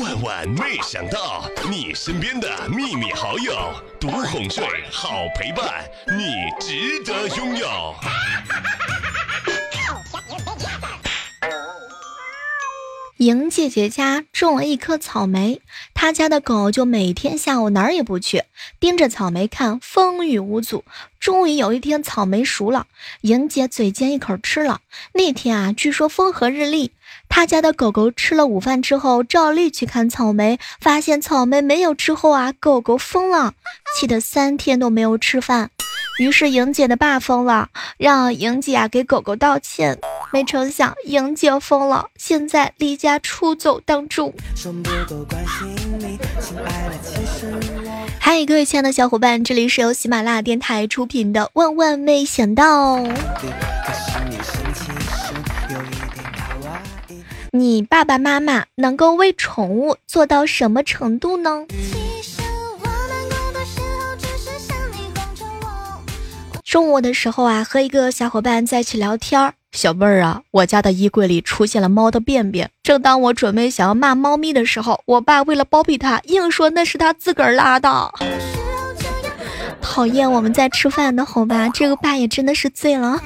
万万没想到，你身边的秘密好友，独哄睡，好陪伴，你值得拥有。莹姐姐家种了一棵草莓，他家的狗就每天下午哪儿也不去，盯着草莓看，风雨无阻。终于有一天，草莓熟了，莹姐嘴尖一口吃了。那天啊，据说风和日丽，他家的狗狗吃了午饭之后，照例去看草莓，发现草莓没有之后啊，狗狗疯了，气得三天都没有吃饭。于是莹姐的爸疯了，让莹姐啊给狗狗道歉。没成想莹姐疯了，现在离家出走当中。嗨，各位亲爱的小伙伴，这里是由喜马拉雅电台出品的《万万没想到》。你爸爸妈妈能够为宠物做到什么程度呢？中午的时候啊，和一个小伙伴在一起聊天儿。小妹儿啊，我家的衣柜里出现了猫的便便。正当我准备想要骂猫咪的时候，我爸为了包庇他，硬说那是他自个儿拉的。讨厌，我们在吃饭的好吧？这个爸也真的是醉了。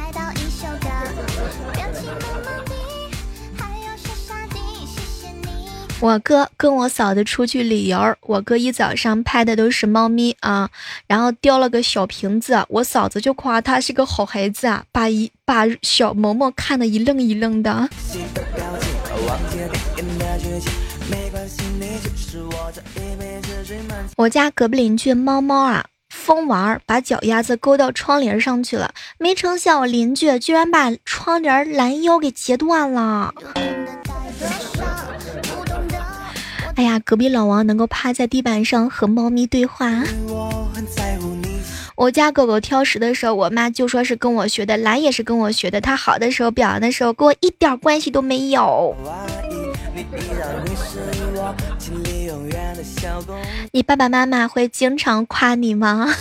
我哥跟我嫂子出去旅游，我哥一早上拍的都是猫咪啊，然后叼了个小瓶子，我嫂子就夸他是个好孩子啊，把一把小萌萌看得一愣一愣的。我家隔壁邻居猫猫啊，疯玩，把脚丫子勾到窗帘上去了，没成想我邻居居然把窗帘拦腰给截断了。哎呀，隔壁老王能够趴在地板上和猫咪对话。我家狗狗挑食的时候，我妈就说是跟我学的，懒也是跟我学的。它好的时候，表扬的时候，跟我一点关系都没有。你爸爸妈妈会经常夸你吗？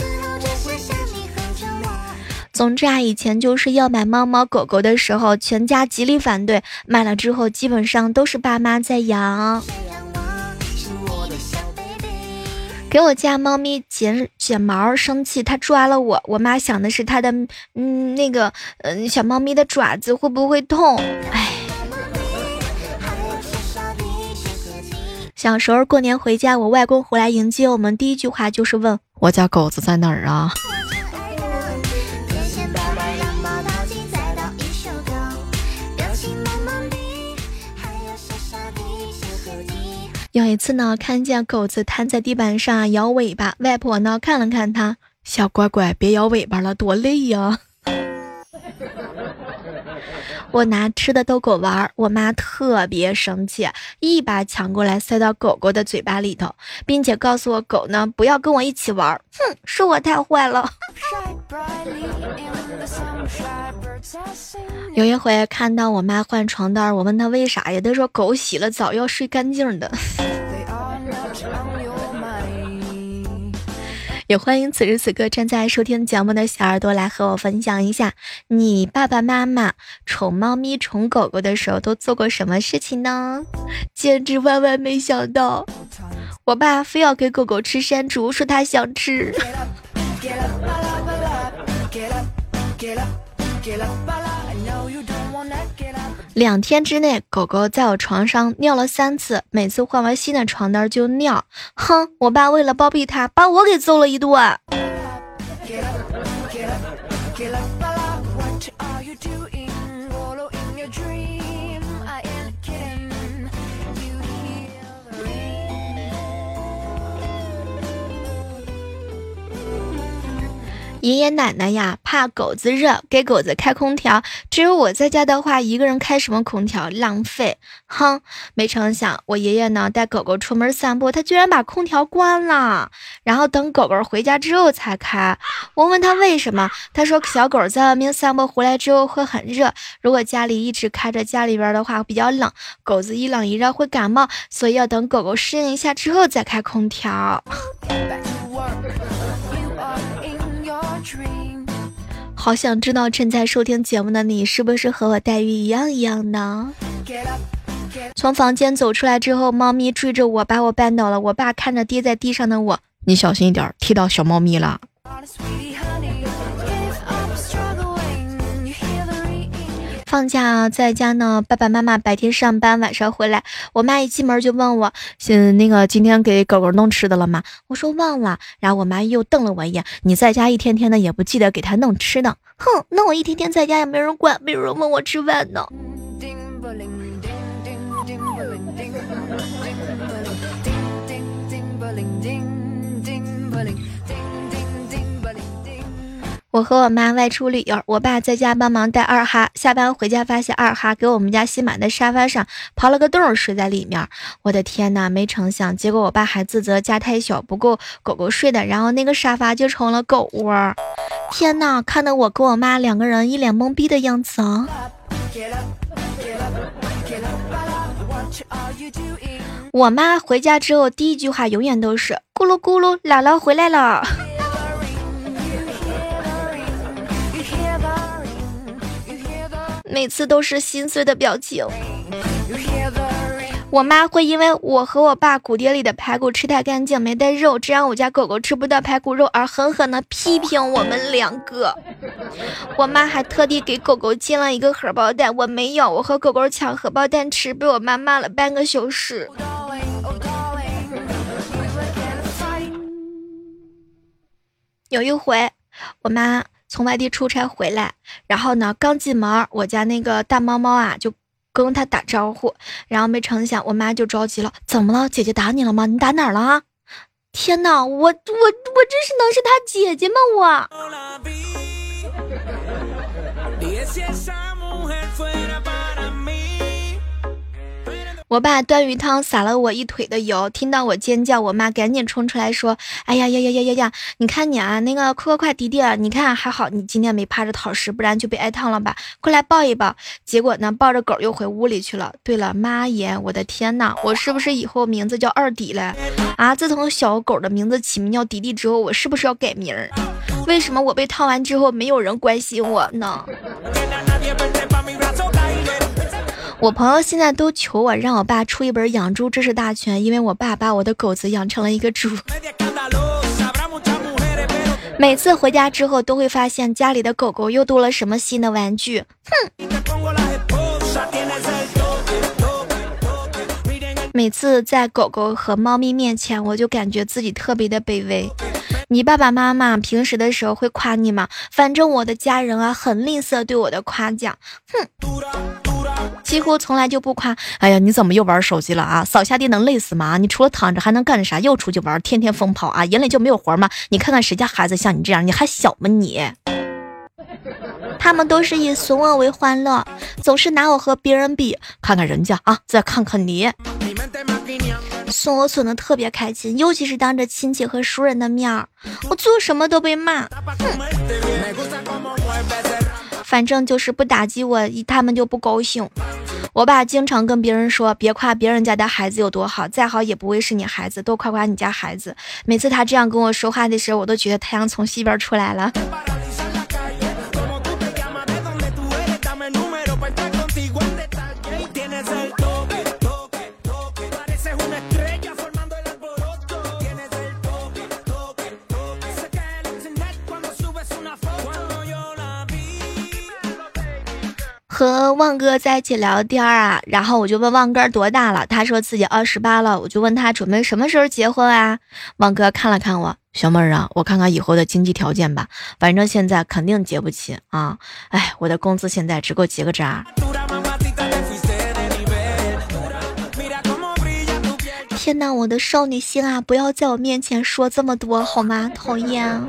总之啊，以前就是要买猫猫狗狗的时候，全家极力反对，买了之后基本上都是爸妈在养。给我家猫咪剪剪毛，生气，它抓了我。我妈想的是它的，嗯，那个，嗯，小猫咪的爪子会不会痛？哎，小时候过年回家，我外公回来迎接我们，第一句话就是问我家狗子在哪儿啊？有一次呢，看见狗子瘫在地板上摇尾巴，外婆呢看了看它，小乖乖，别摇尾巴了，多累呀。我拿吃的逗狗玩，我妈特别生气，一把抢过来塞到狗狗的嘴巴里头，并且告诉我狗呢不要跟我一起玩。哼，是我太坏了。有一回看到我妈换床单，我问她为啥呀？她说狗洗了澡要睡干净的。也欢迎此时此刻正在收听节目的小耳朵来和我分享一下，你爸爸妈妈宠猫咪、宠狗狗的时候都做过什么事情呢？简直万万没想到，我爸非要给狗狗吃山竹，说他想吃。两天之内，狗狗在我床上尿了三次，每次换完新的床单就尿。哼，我爸为了包庇他，把我给揍了一顿。爷爷奶奶呀，怕狗子热，给狗子开空调。只有我在家的话，一个人开什么空调，浪费。哼，没成想，我爷爷呢带狗狗出门散步，他居然把空调关了，然后等狗狗回家之后才开。我问他为什么，他说小狗在外面散步回来之后会很热，如果家里一直开着，家里边的话比较冷，狗子一冷一热会感冒，所以要等狗狗适应一下之后再开空调。好想知道正在收听节目的你是不是和我待遇一样一样呢？从房间走出来之后，猫咪追着我，把我绊倒了。我爸看着跌在地上的我，你小心一点，踢到小猫咪了。放假在家呢，爸爸妈妈白天上班，晚上回来。我妈一进门就问我：“嗯那个今天给狗狗弄吃的了吗？”我说忘了。然后我妈又瞪了我一眼：“你在家一天天的也不记得给它弄吃的？”哼，那我一天天在家也没人管，没人问我吃饭呢。我和我妈外出旅游，我爸在家帮忙带二哈。下班回家发现二哈给我们家新买的沙发上刨了个洞睡在里面。我的天哪，没成想，结果我爸还自责家太小不够狗狗睡的，然后那个沙发就成了狗窝。天哪，看得我跟我妈两个人一脸懵逼的样子啊！我妈回家之后第一句话永远都是咕噜咕噜，姥姥回来了。每次都是心碎的表情。我妈会因为我和我爸骨碟里的排骨吃太干净没带肉，这样我家狗狗吃不到排骨肉而狠狠的批评我们两个。我妈还特地给狗狗进了一个荷包蛋，我没有，我和狗狗抢荷包蛋吃，被我妈骂了半个小时。有一回，我妈。从外地出差回来，然后呢，刚进门，我家那个大猫猫啊，就跟他打招呼，然后没成想，我妈就着急了，怎么了？姐姐打你了吗？你打哪儿了？天哪，我我我这是能是他姐姐吗？我。我爸端鱼汤洒了我一腿的油，听到我尖叫，我妈赶紧冲出来说：“哎呀呀呀呀呀呀！你看你啊，那个快快快，迪迪，你看还好，你今天没趴着讨食，不然就被挨烫了吧？快来抱一抱。”结果呢，抱着狗又回屋里去了。对了，妈耶，我的天呐，我是不是以后名字叫二迪了？啊，自从小狗的名字起名叫迪迪之后，我是不是要改名？为什么我被烫完之后没有人关心我呢？我朋友现在都求我让我爸出一本养猪知识大全，因为我爸把我的狗子养成了一个猪。每次回家之后都会发现家里的狗狗又多了什么新的玩具。哼！每次在狗狗和猫咪面前，我就感觉自己特别的卑微。你爸爸妈妈平时的时候会夸你吗？反正我的家人啊，很吝啬对我的夸奖。哼！几乎从来就不夸。哎呀，你怎么又玩手机了啊？扫下地能累死吗？你除了躺着还能干啥？又出去玩，天天疯跑啊！眼里就没有活吗？你看看谁家孩子像你这样？你还小吗你？他们都是以损我为欢乐，总是拿我和别人比。看看人家啊，再看看你，损我损的特别开心，尤其是当着亲戚和熟人的面儿，我做什么都被骂。哼。反正就是不打击我，他们就不高兴。我爸经常跟别人说，别夸别人家的孩子有多好，再好也不会是你孩子，多夸夸你家孩子。每次他这样跟我说话的时候，我都觉得太阳从西边出来了。和旺哥在一起聊天啊，然后我就问旺哥多大了，他说自己二十八了，我就问他准备什么时候结婚啊？旺哥看了看我，小妹儿啊，我看看以后的经济条件吧，反正现在肯定结不起啊！哎，我的工资现在只够结个扎。天哪，我的少女心啊，不要在我面前说这么多好吗？讨厌。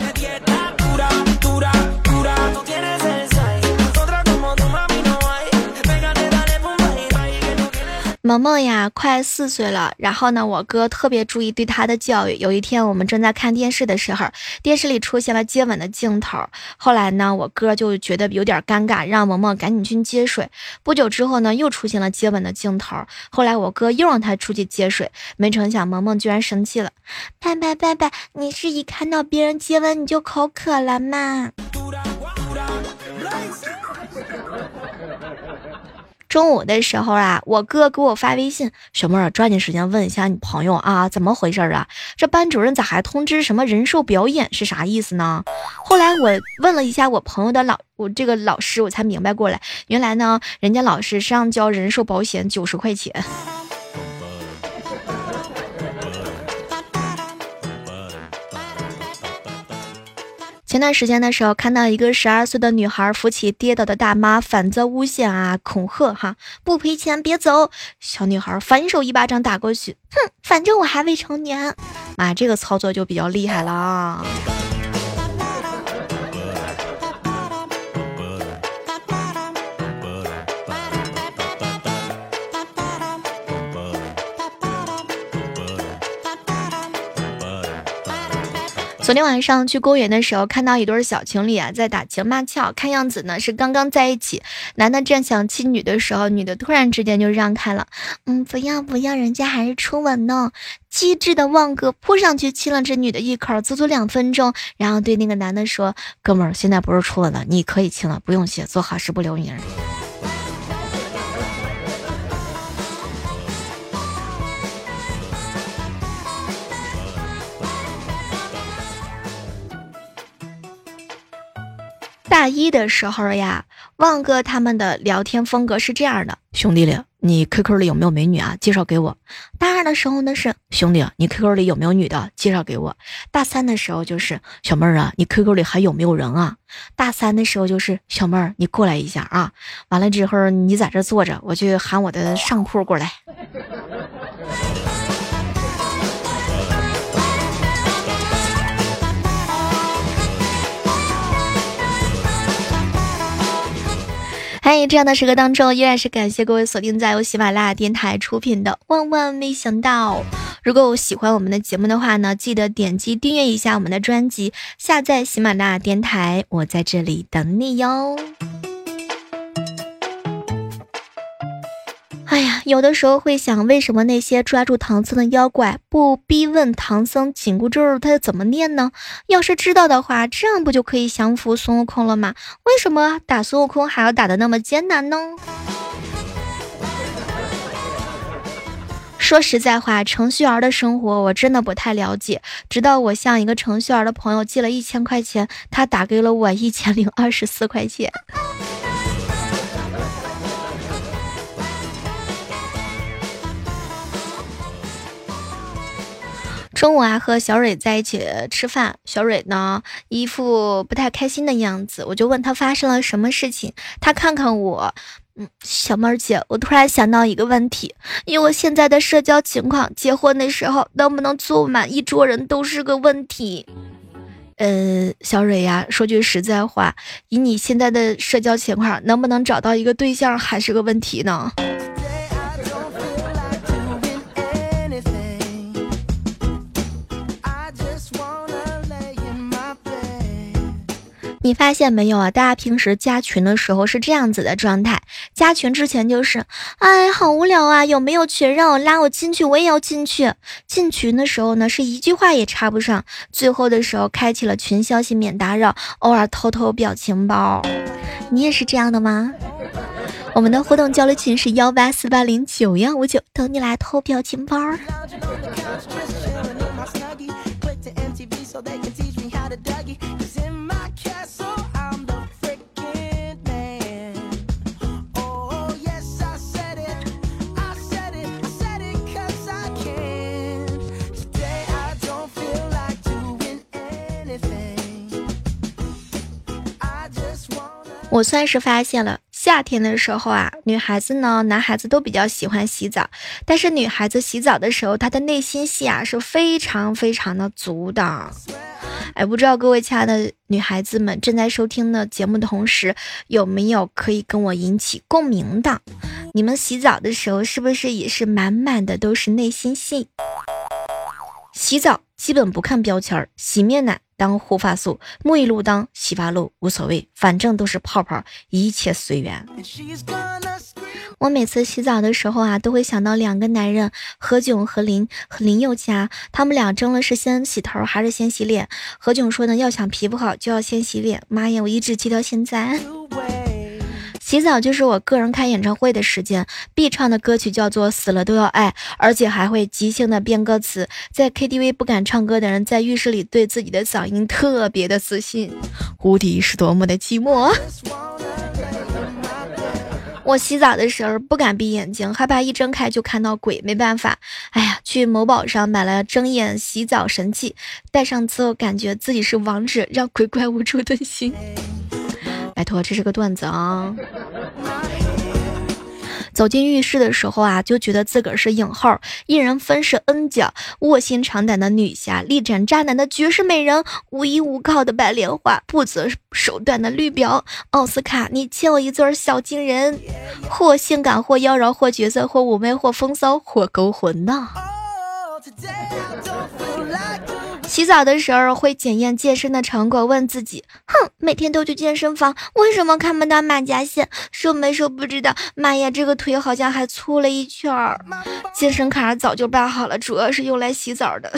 萌萌呀，快四岁了。然后呢，我哥特别注意对他的教育。有一天，我们正在看电视的时候，电视里出现了接吻的镜头。后来呢，我哥就觉得有点尴尬，让萌萌赶紧去接水。不久之后呢，又出现了接吻的镜头。后来我哥又让他出去接水，没成想萌萌居然生气了。爸爸，爸爸，你是一看到别人接吻你就口渴了吗？中午的时候啊，我哥给我发微信，小妹儿抓紧时间问一下你朋友啊，怎么回事啊？这班主任咋还通知什么人寿表演是啥意思呢？后来我问了一下我朋友的老我这个老师，我才明白过来，原来呢，人家老师是让交人寿保险九十块钱。前段时间的时候，看到一个十二岁的女孩扶起跌倒的大妈，反遭诬陷啊，恐吓哈，不赔钱别走。小女孩反手一巴掌打过去，哼，反正我还未成年。妈，这个操作就比较厉害了啊。昨天晚上去公园的时候，看到一对小情侣啊在打情骂俏，看样子呢是刚刚在一起。男的正想亲女的时候，女的突然之间就让开了。嗯，不要不要，人家还是初吻呢。机智的旺哥扑上去亲了这女的一口，足足两分钟，然后对那个男的说：“哥们儿，现在不是初吻了，你可以亲了，不用谢，做好事不留名。”大一的时候呀，旺哥他们的聊天风格是这样的：兄弟里，你 QQ 里有没有美女啊？介绍给我。大二的时候呢是兄弟，你 QQ 里有没有女的？介绍给我。大三的时候就是小妹儿啊，你 QQ 里还有没有人啊？大三的时候就是小妹儿，你过来一下啊。完了之后你在这坐着，我去喊我的上铺过来。在这样的时刻当中，依然是感谢各位锁定在由喜马拉雅电台出品的《万万没想到》。如果喜欢我们的节目的话呢，记得点击订阅一下我们的专辑，下载喜马拉雅电台，我在这里等你哟。哎呀，有的时候会想，为什么那些抓住唐僧的妖怪不逼问唐僧紧箍咒他怎么念呢？要是知道的话，这样不就可以降服孙悟空了吗？为什么打孙悟空还要打的那么艰难呢？说实在话，程序员的生活我真的不太了解。直到我向一个程序员的朋友借了一千块钱，他打给了我一千零二十四块钱。中午啊，和小蕊在一起吃饭，小蕊呢一副不太开心的样子，我就问她发生了什么事情。她看看我，嗯，小妹儿姐，我突然想到一个问题，以我现在的社交情况，结婚的时候能不能坐满一桌人都是个问题。呃，小蕊呀，说句实在话，以你现在的社交情况，能不能找到一个对象还是个问题呢？你发现没有啊？大家平时加群的时候是这样子的状态：加群之前就是，哎，好无聊啊，有没有群让我拉我进去，我也要进去。进群的时候呢，是一句话也插不上。最后的时候，开启了群消息免打扰，偶尔偷偷表情包。你也是这样的吗？我们的互动交流群是幺八四八零九幺五九，等你来偷表情包。我算是发现了，夏天的时候啊，女孩子呢，男孩子都比较喜欢洗澡，但是女孩子洗澡的时候，她的内心戏啊是非常非常的足的。哎，不知道各位亲爱的女孩子们正在收听的节目的同时，有没有可以跟我引起共鸣的？你们洗澡的时候是不是也是满满的都是内心戏？洗澡基本不看标签儿，洗面奶。当护发素，沐浴露当洗发露，无所谓，反正都是泡泡，一切随缘。我每次洗澡的时候啊，都会想到两个男人何炅和林和林宥嘉，他们俩争了是先洗头还是先洗脸。何炅说呢，要想皮肤好就要先洗脸。妈呀，我一直记到现在。洗澡就是我个人开演唱会的时间，必唱的歌曲叫做《死了都要爱》，而且还会即兴的编歌词。在 KTV 不敢唱歌的人，在浴室里对自己的嗓音特别的自信。无敌是多么的寂寞。我洗澡的时候不敢闭眼睛，害怕一睁开就看到鬼。没办法，哎呀，去某宝上买了睁眼洗澡神器，戴上之后感觉自己是王者，让鬼怪无处遁形。拜托，这是个段子啊。走进浴室的时候啊，就觉得自个儿是影后，一人分饰 N 角，卧薪尝胆的女侠，力斩渣男的绝世美人，无依无靠的白莲花，不择手段的绿表。奥斯卡，你欠我一尊小金人，或性感，或妖娆，或角色，或妩媚，或风骚，或勾魂呐。洗澡的时候会检验健身的成果，问自己：哼，每天都去健身房，为什么看不到马甲线？瘦没瘦不知道，妈呀，这个腿好像还粗了一圈儿。健身卡早就办好了，主要是用来洗澡的。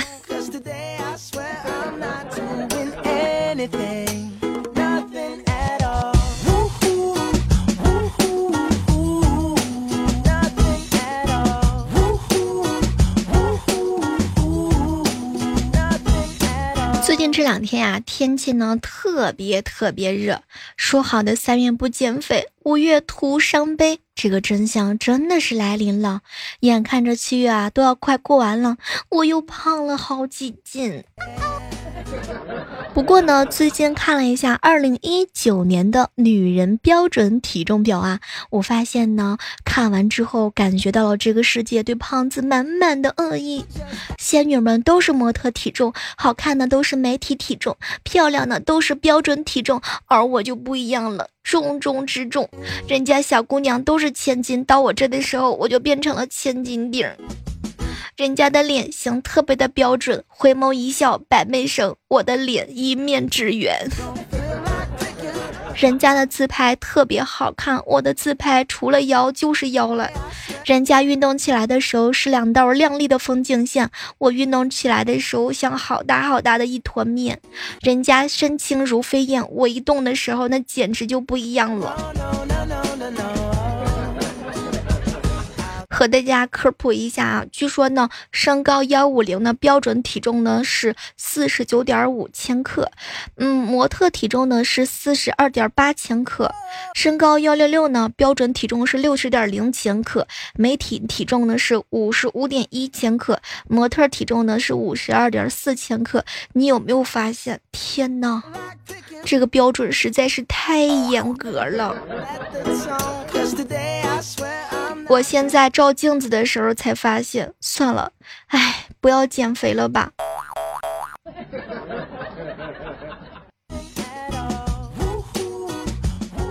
天啊，天气呢特别特别热。说好的三月不减肥，五月徒伤悲，这个真相真的是来临了。眼看着七月啊都要快过完了，我又胖了好几斤。不过呢，最近看了一下二零一九年的女人标准体重表啊，我发现呢，看完之后感觉到了这个世界对胖子满满的恶意。仙女们都是模特体重，好看的都是媒体体重，漂亮的都是标准体重，而我就不一样了，重中之重。人家小姑娘都是千金，到我这的时候，我就变成了千斤顶。人家的脸型特别的标准，回眸一笑百媚生，我的脸一面之缘。人家的自拍特别好看，我的自拍除了腰就是腰了。人家运动起来的时候是两道亮丽的风景线，我运动起来的时候像好大好大的一坨面。人家身轻如飞燕，我一动的时候那简直就不一样了。和大家科普一下啊，据说呢，身高幺五零的标准体重呢是四十九点五千克，嗯，模特体重呢是四十二点八千克，身高幺六六呢标准体重是六十点零千克，媒体体重呢是五十五点一千克，模特体重呢是五十二点四千克。你有没有发现？天哪，这个标准实在是太严格了。我现在照镜子的时候才发现，算了，哎，不要减肥了吧。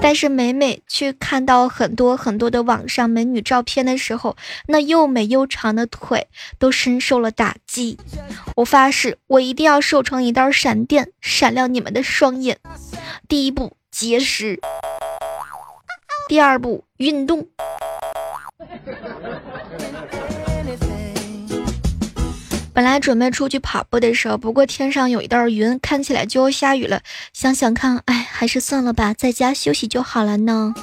但是每每去看到很多很多的网上美女照片的时候，那又美又长的腿都深受了打击。我发誓，我一定要瘦成一道闪电，闪亮你们的双眼。第一步，节食；第二步，运动。本来准备出去跑步的时候，不过天上有一道云，看起来就要下雨了。想想看，哎，还是算了吧，在家休息就好了呢。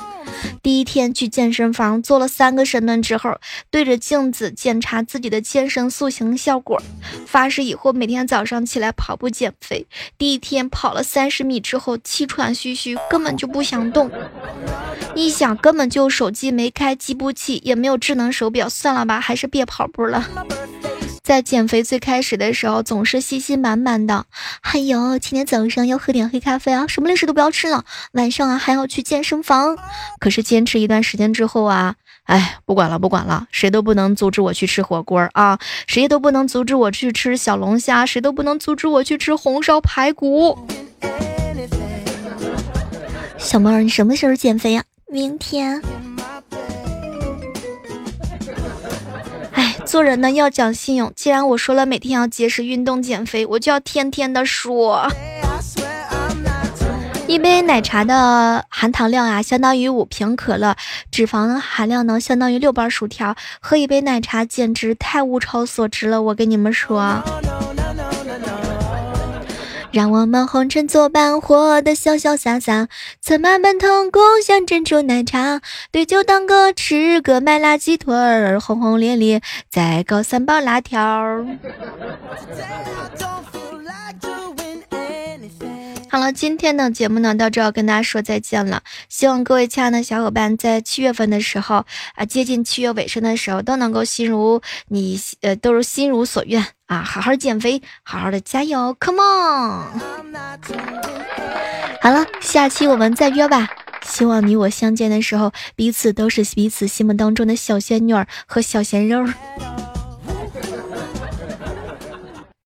第一天去健身房做了三个深蹲之后，对着镜子检查自己的健身塑形效果，发誓以后每天早上起来跑步减肥。第一天跑了三十米之后，气喘吁吁，根本就不想动。一想，根本就手机没开计步器，也没有智能手表，算了吧，还是别跑步了。在减肥最开始的时候，总是信心满满的。哎呦，今天早上要喝点黑咖啡啊，什么零食都不要吃了。晚上啊，还要去健身房。可是坚持一段时间之后啊，哎，不管了，不管了，谁都不能阻止我去吃火锅啊，谁都不能阻止我去吃小龙虾，谁都不能阻止我去吃红烧排骨。小猫儿，你什么时候减肥呀？明天。做人呢要讲信用，既然我说了每天要节食运动减肥，我就要天天的说。一杯奶茶的含糖量啊，相当于五瓶可乐；脂肪含量呢，相当于六包薯条。喝一杯奶茶简直太物超所值了，我跟你们说。让我们红尘作伴，活得潇潇洒洒。策马奔腾，共享珍珠奶茶。对酒当歌，吃个麦辣鸡腿儿，轰轰烈烈再搞三包辣条。好了，今天的节目呢，到这要跟大家说再见了。希望各位亲爱的小伙伴在七月份的时候啊，接近七月尾声的时候，都能够心如你呃，都是心如所愿啊，好好减肥，好好的加油，Come on！好了，下期我们再约吧。希望你我相见的时候，彼此都是彼此心目当中的小仙女儿和小鲜肉。